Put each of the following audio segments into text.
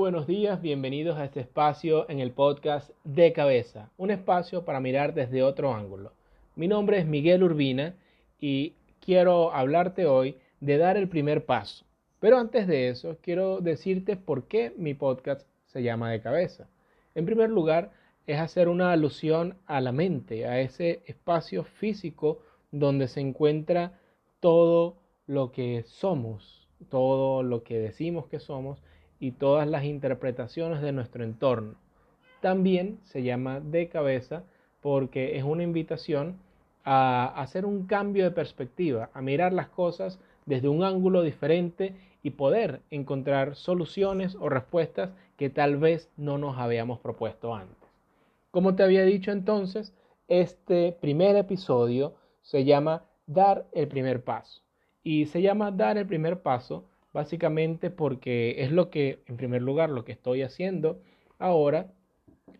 buenos días, bienvenidos a este espacio en el podcast de cabeza, un espacio para mirar desde otro ángulo. Mi nombre es Miguel Urbina y quiero hablarte hoy de dar el primer paso. Pero antes de eso, quiero decirte por qué mi podcast se llama de cabeza. En primer lugar, es hacer una alusión a la mente, a ese espacio físico donde se encuentra todo lo que somos, todo lo que decimos que somos y todas las interpretaciones de nuestro entorno. También se llama de cabeza porque es una invitación a hacer un cambio de perspectiva, a mirar las cosas desde un ángulo diferente y poder encontrar soluciones o respuestas que tal vez no nos habíamos propuesto antes. Como te había dicho entonces, este primer episodio se llama Dar el primer paso. Y se llama Dar el primer paso básicamente porque es lo que, en primer lugar, lo que estoy haciendo ahora.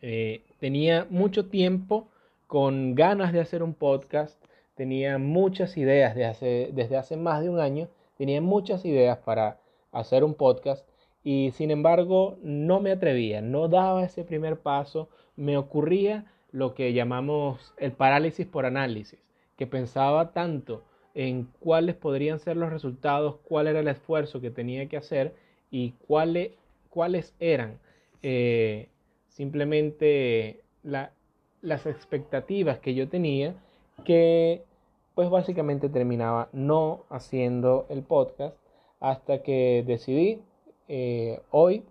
Eh, tenía mucho tiempo con ganas de hacer un podcast, tenía muchas ideas desde hace más de un año, tenía muchas ideas para hacer un podcast y sin embargo no me atrevía, no daba ese primer paso, me ocurría lo que llamamos el parálisis por análisis, que pensaba tanto en cuáles podrían ser los resultados, cuál era el esfuerzo que tenía que hacer y cuáles, cuáles eran eh, simplemente las expectativas que yo tenía que pues básicamente terminaba no haciendo el podcast hasta que decidí eh, hoy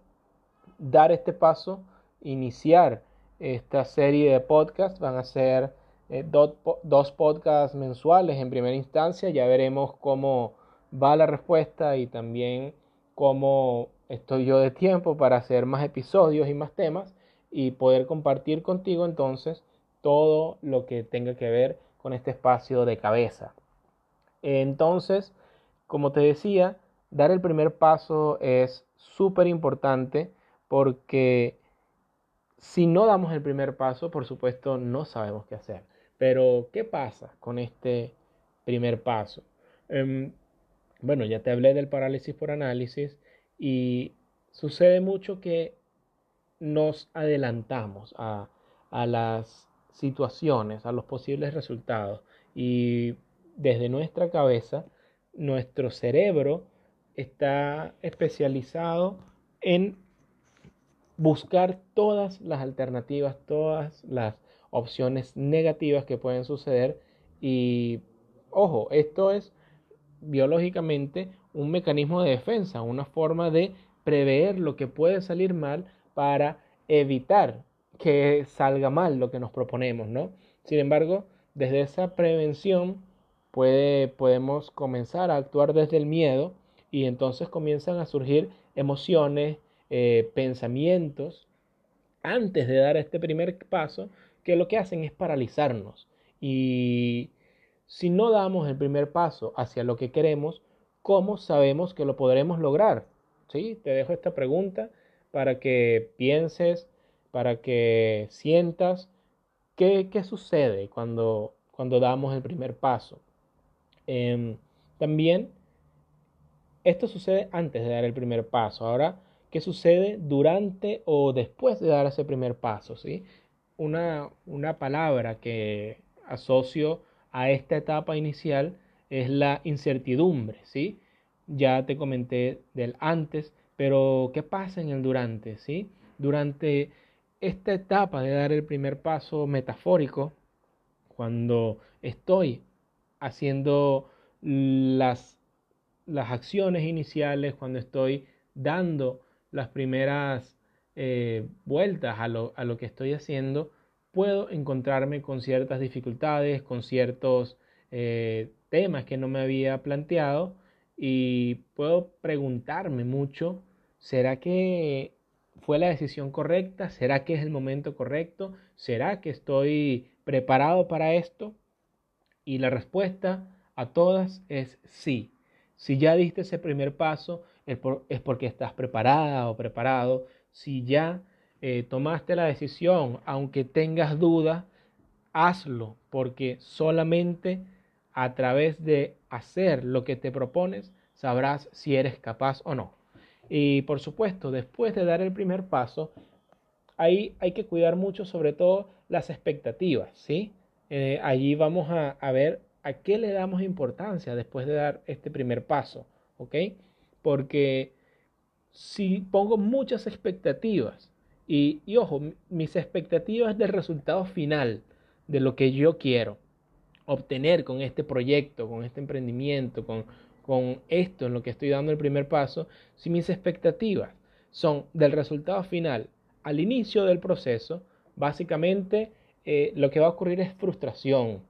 dar este paso, iniciar esta serie de podcasts, van a ser eh, dos, podcasts mensuales en primera instancia. Ya veremos cómo va la respuesta y también cómo estoy yo de tiempo para hacer más episodios y más temas y poder compartir contigo entonces todo lo que tenga que ver con este espacio de cabeza. Entonces, como te decía, dar el primer paso es súper importante porque si no damos el primer paso, por supuesto, no sabemos qué hacer. Pero, ¿qué pasa con este primer paso? Em, bueno, ya te hablé del parálisis por análisis y sucede mucho que nos adelantamos a, a las situaciones, a los posibles resultados y desde nuestra cabeza, nuestro cerebro está especializado en buscar todas las alternativas, todas las opciones negativas que pueden suceder y ojo, esto es biológicamente un mecanismo de defensa, una forma de prever lo que puede salir mal para evitar que salga mal lo que nos proponemos, ¿no? Sin embargo, desde esa prevención puede, podemos comenzar a actuar desde el miedo y entonces comienzan a surgir emociones, eh, pensamientos antes de dar este primer paso que lo que hacen es paralizarnos. Y si no damos el primer paso hacia lo que queremos, ¿cómo sabemos que lo podremos lograr? ¿Sí? Te dejo esta pregunta para que pienses, para que sientas qué, qué sucede cuando, cuando damos el primer paso. Em, también, esto sucede antes de dar el primer paso. Ahora, ¿qué sucede durante o después de dar ese primer paso? ¿sí? Una, palabra que asocio a esta etapa inicial es la incertidumbre, ¿sí? Ya te comenté del antes, pero ¿qué pasa en el durante, ¿sí? Durante esta etapa de dar el primer paso metafórico, cuando estoy haciendo las, las acciones iniciales, cuando estoy dando las primeras eh, vueltas a lo, a lo que estoy haciendo, puedo encontrarme con ciertas dificultades, con ciertos eh, temas que no me había planteado y puedo preguntarme mucho, ¿será que fue la decisión correcta? ¿Será que es el momento correcto? ¿Será que estoy preparado para esto? Y la respuesta a todas es sí. Si ya diste ese primer paso, es porque estás preparada o preparado si ya eh, tomaste la decisión, aunque tengas dudas, hazlo, porque solamente a través de hacer lo que te propones sabrás si eres capaz o no. Y por supuesto, después de dar el primer paso, ahí hay que cuidar mucho sobre todo las expectativas, ¿sí? Eh, allí vamos a, ver a qué le damos importancia después de dar este primer paso, ¿ok? Porque si pongo muchas expectativas y, y ojo, mis expectativas del resultado final, de lo que yo quiero obtener con este proyecto, con este emprendimiento, con, con esto en lo que estoy dando el primer paso, si mis expectativas son del resultado final al inicio del proceso, básicamente eh, lo que va a ocurrir es frustración.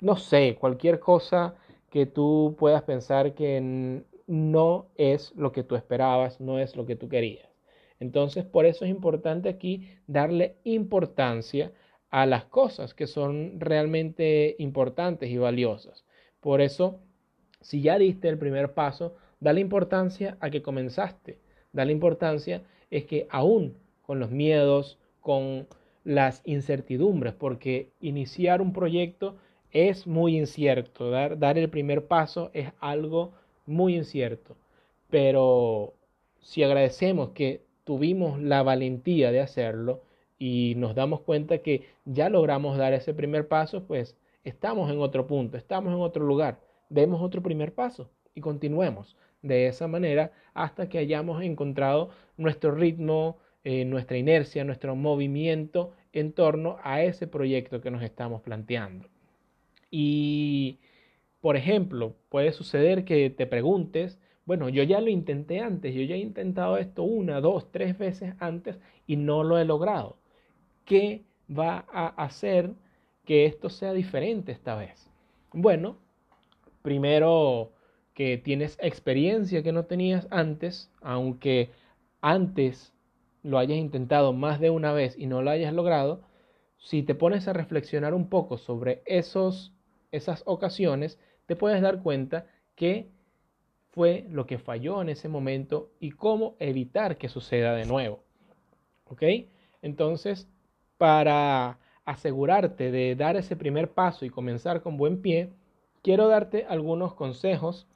no sé, cualquier cosa que tú puedas pensar que no es lo que tú esperabas, no es lo que tú querías. Entonces, por eso es importante aquí darle importancia a las cosas que son realmente importantes y valiosas. Por eso, si ya diste el primer paso, dale importancia a que comenzaste. Dale importancia es que aún con los miedos, con las incertidumbres, porque iniciar un proyecto es muy incierto, dar, dar el primer paso es algo muy incierto, pero si agradecemos que tuvimos la valentía de hacerlo y nos damos cuenta que ya logramos dar ese primer paso, pues estamos en otro punto, estamos en otro lugar, demos otro primer paso y continuemos de esa manera hasta que hayamos encontrado nuestro ritmo, eh, nuestra inercia, nuestro movimiento en torno a ese proyecto que nos estamos planteando. Y, por ejemplo, puede suceder que te preguntes, bueno, yo ya lo intenté antes, yo ya he intentado esto una, dos, tres veces antes y no lo he logrado. ¿Qué va a hacer que esto sea diferente esta vez? Bueno, primero que tienes experiencia que no tenías antes, aunque antes lo hayas intentado más de una vez y no lo hayas logrado, si te pones a reflexionar un poco sobre esos, esas ocasiones, te puedes dar cuenta que fue lo que falló en ese momento y cómo evitar que suceda de nuevo. ¿Ok? Entonces, para asegurarte de dar ese primer paso y comenzar con buen pie, quiero darte algunos consejos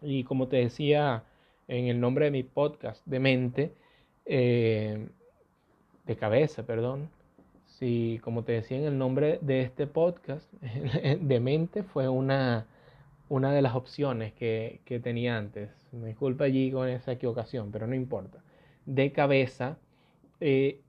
y como te decía en el nombre de mi podcast de mente, eh, de cabeza, perdón, si como te decía en el nombre de este podcast, de mente fue una una de las opciones que, tenía antes. Me disculpa allí con esa equivocación, pero no importa. De cabeza, eh,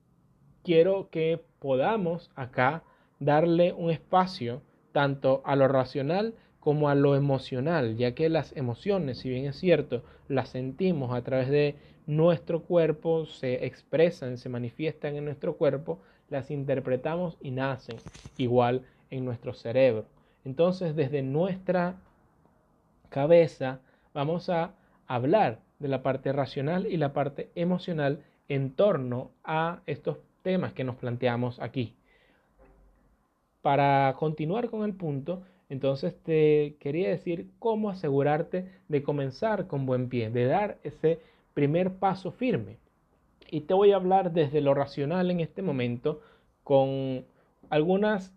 quiero que podamos acá darle un espacio tanto a lo racional como a lo emocional, ya que las emociones, si bien es cierto, las sentimos a través de nuestro cuerpo, se expresan, se manifiestan en nuestro cuerpo, las interpretamos y nacen igual en nuestro cerebro. Entonces, desde nuestra cabeza, vamos a hablar de la parte racional y la parte emocional en torno a estos temas que nos planteamos aquí. Para continuar con el punto, entonces te quería decir cómo asegurarte de comenzar con buen pie, de dar ese primer paso firme. Y te voy a hablar desde lo racional en este momento con algunas,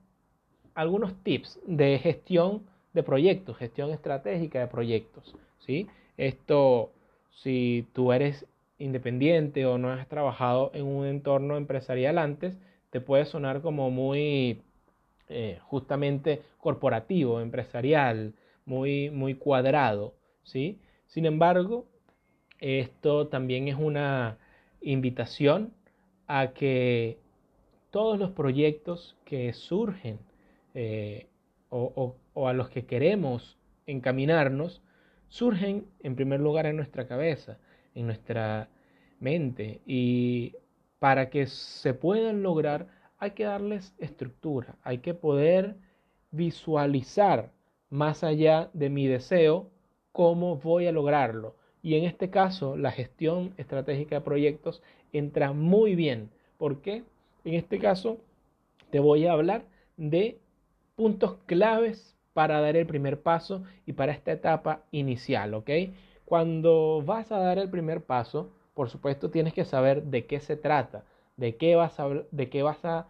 algunos tips de gestión de proyectos, gestión estratégica de proyectos. ¿sí? Esto, si tú eres independiente o no has trabajado en un entorno empresarial antes, te puede sonar como muy eh, justamente corporativo, empresarial, muy, muy cuadrado. ¿sí? Sin embargo, esto también es una invitación a que todos los proyectos que surgen eh, o, o a los que queremos encaminarnos surgen en primer lugar en nuestra cabeza, en nuestra mente y para que se puedan lograr hay que darles estructura, hay que poder visualizar más allá de mi deseo cómo voy a lograrlo. Y en este caso, la gestión estratégica de proyectos entra muy bien. ¿Por qué? En este caso, te voy a hablar de puntos claves para dar el primer paso y para esta etapa inicial, ¿ok? Cuando vas a dar el primer paso, por supuesto tienes que saber de qué se trata, de qué vas a, de qué vas a,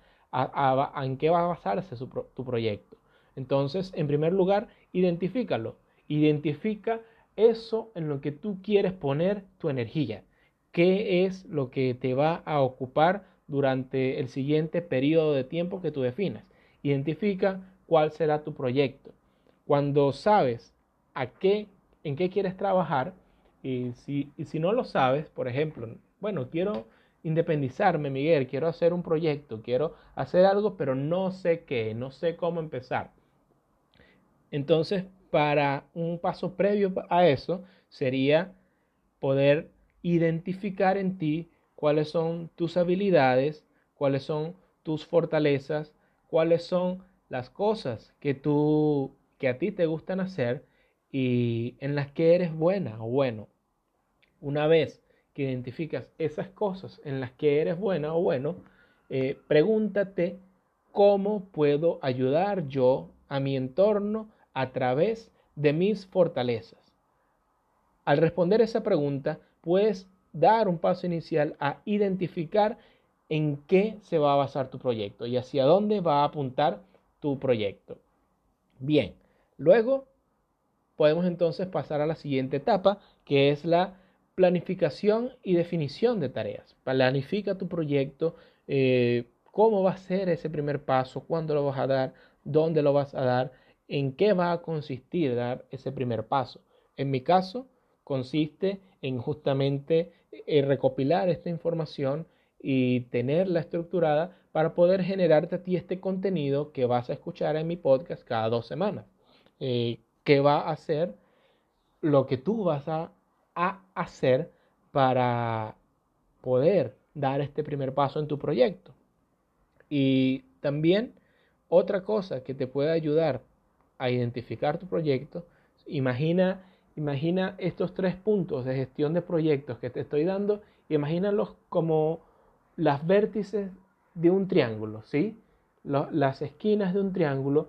en qué va a basarse tu proyecto. Entonces, en primer lugar, identifícalo. Identifica eso en lo que tú quieres poner tu energía. ¿Qué es lo que te va a ocupar durante el siguiente periodo de tiempo que tú definas? Identifica cuál será tu proyecto. Cuando sabes a qué, en qué quieres trabajar, y si, y si no lo sabes, por ejemplo, bueno, quiero independizarme, Miguel, quiero hacer un proyecto, quiero hacer algo, pero no sé qué, no sé cómo empezar. Entonces, para un paso previo a eso sería poder identificar en ti cuáles son tus habilidades, cuáles son tus fortalezas, cuáles son las cosas que tú que a ti te gustan hacer y en las que eres buena o bueno. Una vez que identificas esas cosas en las que eres buena o bueno, eh, pregúntate cómo puedo ayudar yo a mi entorno a través de mis fortalezas. Al responder esa pregunta, puedes dar un paso inicial a identificar en qué se va a basar tu proyecto y hacia dónde va a apuntar tu proyecto. Bien, luego podemos entonces pasar a la siguiente etapa, que es la planificación y definición de tareas. Planifica tu proyecto, eh, cómo va a ser ese primer paso, cuándo lo vas a dar, dónde lo vas a dar, en qué va a consistir dar ese primer paso. En mi caso, consiste en justamente eh, recopilar esta información y tenerla estructurada para poder generarte a ti este contenido que vas a escuchar en mi podcast cada dos semanas, eh, que va a ser lo que tú vas a, a hacer para poder dar este primer paso en tu proyecto. Y también otra cosa que te puede ayudar a identificar tu proyecto, imagina, imagina estos tres puntos de gestión de proyectos que te estoy dando, imagínalos como las vértices de un triángulo, ¿sí? las esquinas de un triángulo,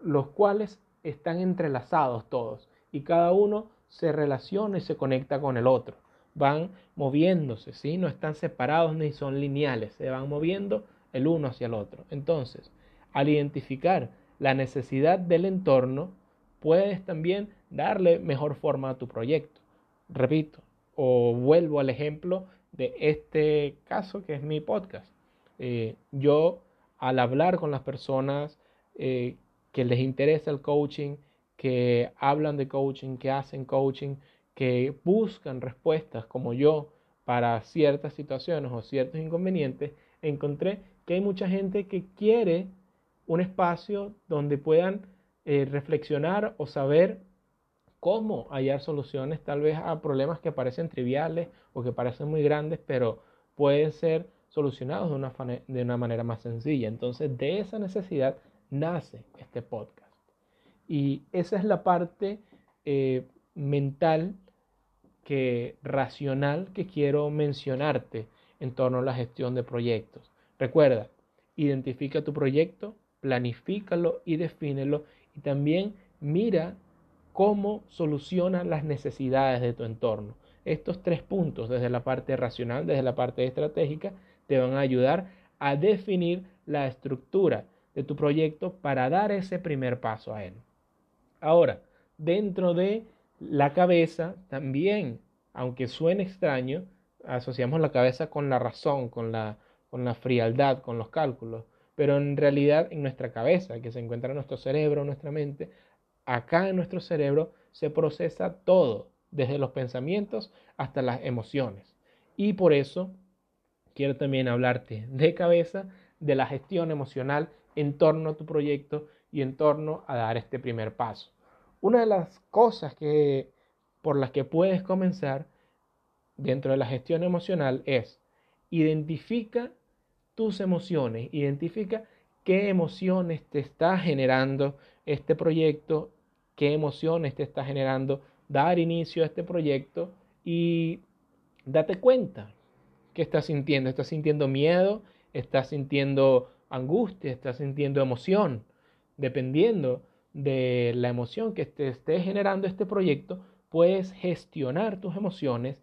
los cuales están entrelazados todos y cada uno se relaciona y se conecta con el otro. Van moviéndose, ¿sí? No están separados ni son lineales, se van moviendo el uno hacia el otro. Entonces, al identificar la necesidad del entorno, puedes también darle mejor forma a tu proyecto. Repito, o vuelvo al ejemplo de este caso que es mi podcast. Eh, yo al hablar con las personas eh, que les interesa el coaching, que hablan de coaching, que hacen coaching, que buscan respuestas como yo para ciertas situaciones o ciertos inconvenientes, encontré que hay mucha gente que quiere un espacio donde puedan eh, reflexionar o saber cómo hallar soluciones tal vez a problemas que parecen triviales o que parecen muy grandes, pero pueden ser solucionados de una, de una manera más sencilla. Entonces, de esa necesidad nace este podcast. Y esa es la parte eh, mental que racional que quiero mencionarte en torno a la gestión de proyectos. Recuerda, identifica tu proyecto, planifícalo y defínelo y también mira cómo soluciona las necesidades de tu entorno. Estos tres puntos, desde la parte racional, desde la parte estratégica, te van a ayudar a definir la estructura de tu proyecto para dar ese primer paso a él. Ahora, dentro de la cabeza también, aunque suene extraño, asociamos la cabeza con la razón, con la, con la frialdad, con los cálculos pero en realidad en nuestra cabeza, que se encuentra en nuestro cerebro, nuestra mente, acá en nuestro cerebro se procesa todo, desde los pensamientos hasta las emociones. Y por eso quiero también hablarte de cabeza, de la gestión emocional en torno a tu proyecto y en torno a dar este primer paso. Una de las cosas que por las que puedes comenzar dentro de la gestión emocional es identifica tus emociones, identifica qué emociones te está generando este proyecto, qué emociones te está generando dar inicio a este proyecto y date cuenta qué estás sintiendo. ¿Estás sintiendo miedo? ¿Estás sintiendo angustia? ¿Estás sintiendo emoción? Dependiendo de la emoción que te esté generando este proyecto, puedes gestionar tus emociones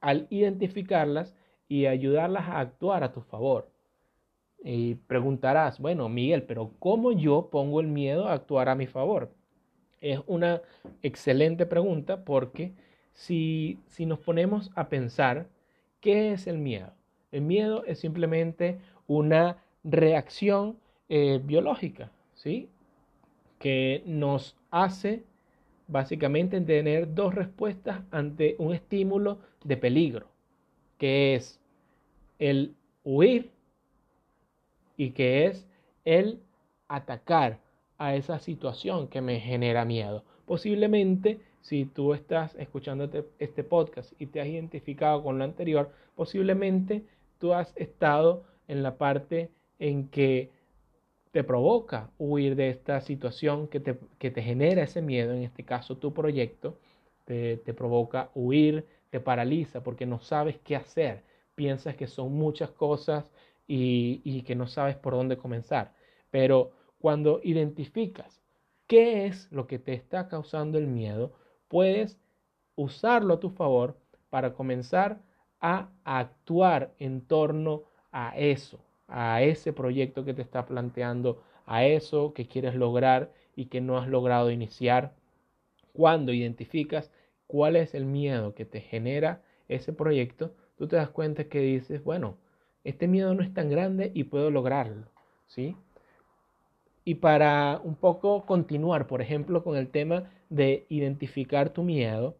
al identificarlas y ayudarlas a actuar a tu favor. Y preguntarás, bueno, Miguel, pero ¿cómo yo pongo el miedo a actuar a mi favor? Es una excelente pregunta porque si, si nos ponemos a pensar, ¿qué es el miedo? El miedo es simplemente una reacción eh, biológica, ¿sí? Que nos hace básicamente tener dos respuestas ante un estímulo de peligro, que es el huir y que es el atacar a esa situación que me genera miedo. Posiblemente, si tú estás escuchando este, podcast y te has identificado con lo anterior, posiblemente tú has estado en la parte en que te provoca huir de esta situación que te, genera ese miedo, en este caso tu proyecto, te, provoca huir, te paraliza porque no sabes qué hacer, piensas que son muchas cosas y, que no sabes por dónde comenzar. Pero cuando identificas qué es lo que te está causando el miedo, puedes usarlo a tu favor para comenzar a actuar en torno a eso, a ese proyecto que te está planteando, a eso que quieres lograr y que no has logrado iniciar. Cuando identificas cuál es el miedo que te genera ese proyecto, tú te das cuenta que dices, bueno, este miedo no es tan grande y puedo lograrlo, ¿sí? Y para un poco continuar, por ejemplo, con el tema de identificar tu miedo,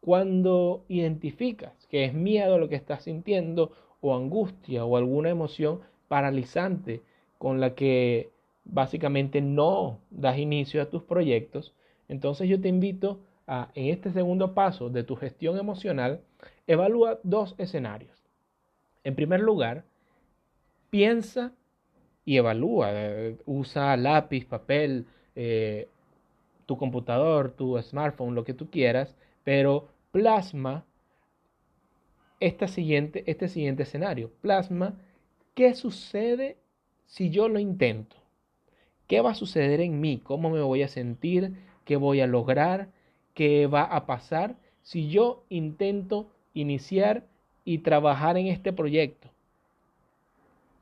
cuando identificas que es miedo lo que estás sintiendo o angustia o alguna emoción paralizante con la que básicamente no das inicio a tus proyectos, entonces yo te invito a, en este segundo paso de tu gestión emocional, evalúa dos escenarios. En primer lugar, piensa y evalúa, usa lápiz, papel, eh, tu computador, tu smartphone, lo que tú quieras, pero plasma siguiente, este siguiente escenario. Plasma qué sucede si yo lo intento. ¿Qué va a suceder en mí? ¿Cómo me voy a sentir? ¿Qué voy a lograr? ¿Qué va a pasar si yo intento iniciar y trabajar en este proyecto?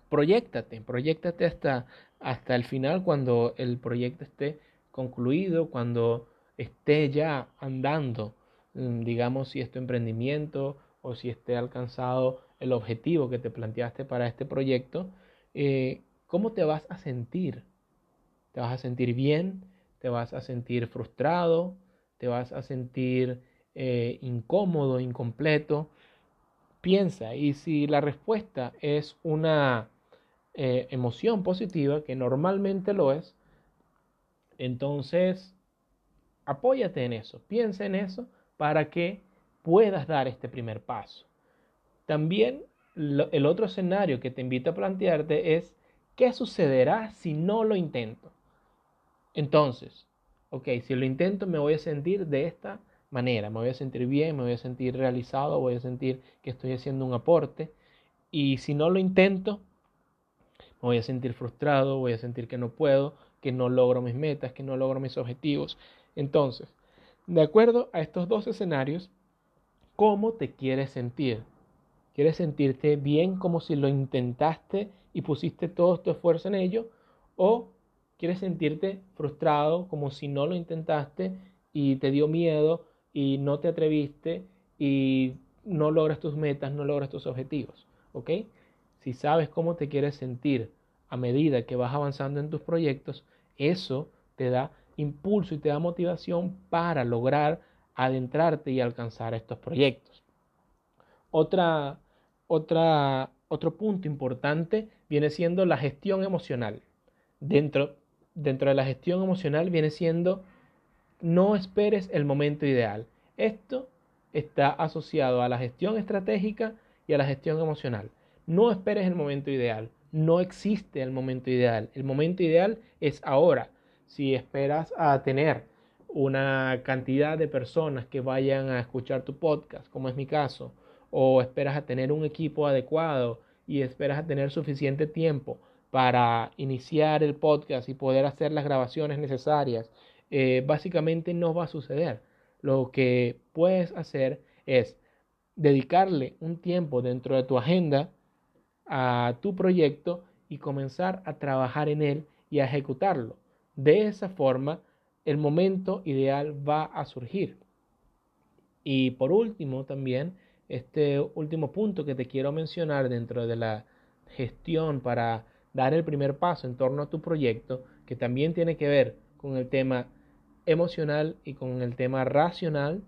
Proyectate, proyectate hasta, hasta el final cuando el proyecto esté concluido, cuando esté ya andando, mm, digamos, si es tu emprendimiento o si esté alcanzado el objetivo que te planteaste para este proyecto, eh, ¿cómo te vas a sentir? ¿Te vas a sentir bien? ¿Te vas a sentir frustrado? ¿Te vas a sentir eh, incómodo, incompleto? Piensa y si la respuesta es una eh, emoción positiva, que normalmente lo es, entonces apóyate en eso, piensa en eso para que puedas dar este primer paso. También el otro escenario que te invito a plantearte es, ¿qué sucederá si no lo intento? Entonces, ok, si lo intento me voy a sentir de esta manera, me voy a sentir bien, me voy a sentir realizado, voy a sentir que estoy haciendo un aporte. Y si no lo intento, me voy a sentir frustrado, voy a sentir que no puedo, que no logro mis metas, que no logro mis objetivos. Entonces, de acuerdo a estos dos escenarios, ¿cómo te quieres sentir? ¿Quieres sentirte bien como si lo intentaste y pusiste todo tu esfuerzo en ello? ¿O quieres sentirte frustrado como si no lo intentaste y te dio miedo y no te atreviste y no logras tus metas, no logras tus objetivos? ¿Ok? Si sabes cómo te quieres sentir a medida que vas avanzando en tus proyectos, eso te da impulso y te da motivación para lograr adentrarte y alcanzar estos proyectos. Otra otra, otro punto importante viene siendo la gestión emocional. Dentro, dentro de la gestión emocional viene siendo no esperes el momento ideal. Esto está asociado a la gestión estratégica y a la gestión emocional. No esperes el momento ideal. No existe el momento ideal. El momento ideal es ahora. Si esperas a tener una cantidad de personas que vayan a escuchar tu podcast, como es mi caso, o esperas a tener un equipo adecuado y esperas a tener suficiente tiempo para iniciar el podcast y poder hacer las grabaciones necesarias, eh, básicamente no va a suceder. Lo que puedes hacer es dedicarle un tiempo dentro de tu agenda a tu proyecto y comenzar a trabajar en él y a ejecutarlo. De esa forma, el momento ideal va a surgir. Y por último, también, este último punto que te quiero mencionar dentro de la gestión para dar el primer paso en torno a tu proyecto, que también tiene que ver con el tema emocional y con el tema racional,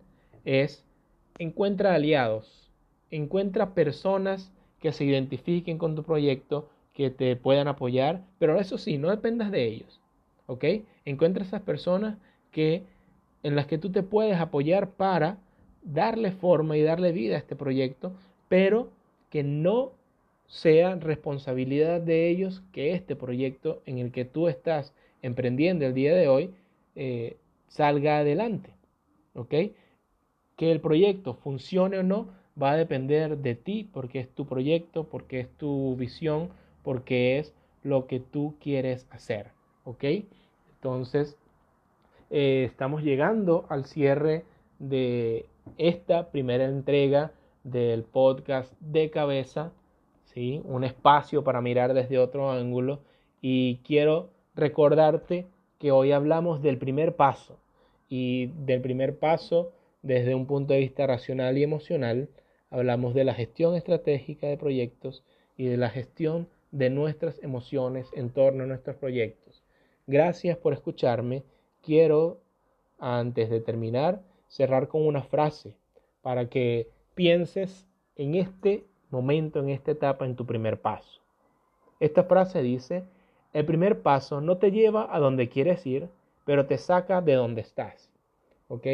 es encuentra aliados, encuentra personas que se identifiquen con tu proyecto, que te puedan apoyar, pero eso sí, no dependas de ellos, ¿ok? Encuentra esas personas que, en las que tú te puedes apoyar para darle forma y darle vida a este proyecto, pero que no sea responsabilidad de ellos que este proyecto en el que tú estás emprendiendo el día de hoy eh, salga adelante. ¿Ok? Que el proyecto funcione o no va a depender de ti porque es tu proyecto, porque es tu visión, porque es lo que tú quieres hacer. ¿Ok? Entonces, eh, estamos llegando al cierre de esta primera entrega del podcast de cabeza, ¿sí? un espacio para mirar desde otro ángulo y quiero recordarte que hoy hablamos del primer paso y del primer paso desde un punto de vista racional y emocional, hablamos de la gestión estratégica de proyectos y de la gestión de nuestras emociones en torno a nuestros proyectos. Gracias por escucharme. Quiero, antes de terminar, cerrar con una frase para que pienses en este momento, en esta etapa, en tu primer paso. Esta frase dice, el primer paso no te lleva a donde quieres ir, pero te saca de donde estás. ¿Ok?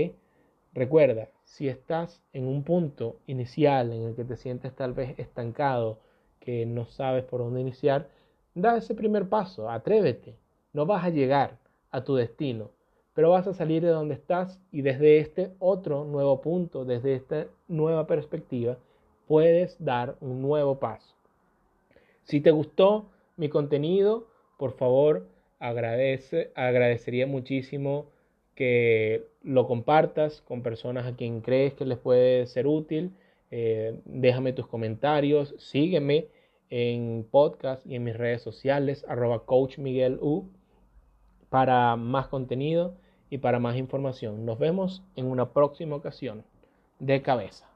Recuerda, si estás en un punto inicial en el que te sientes tal vez estancado, que no sabes por dónde iniciar, da ese primer paso, atrévete. No vas a llegar a tu destino, pero vas a salir de donde estás y desde este otro nuevo punto, desde esta nueva perspectiva, puedes dar un nuevo paso. Si te gustó mi contenido, por favor, agradece, agradecería muchísimo que lo compartas con personas a quien crees que les puede ser útil. Eh, déjame tus comentarios, sígueme en podcast y en mis redes sociales, arroba coach Miguel U, para más contenido y para más información. Nos vemos en una próxima ocasión de cabeza.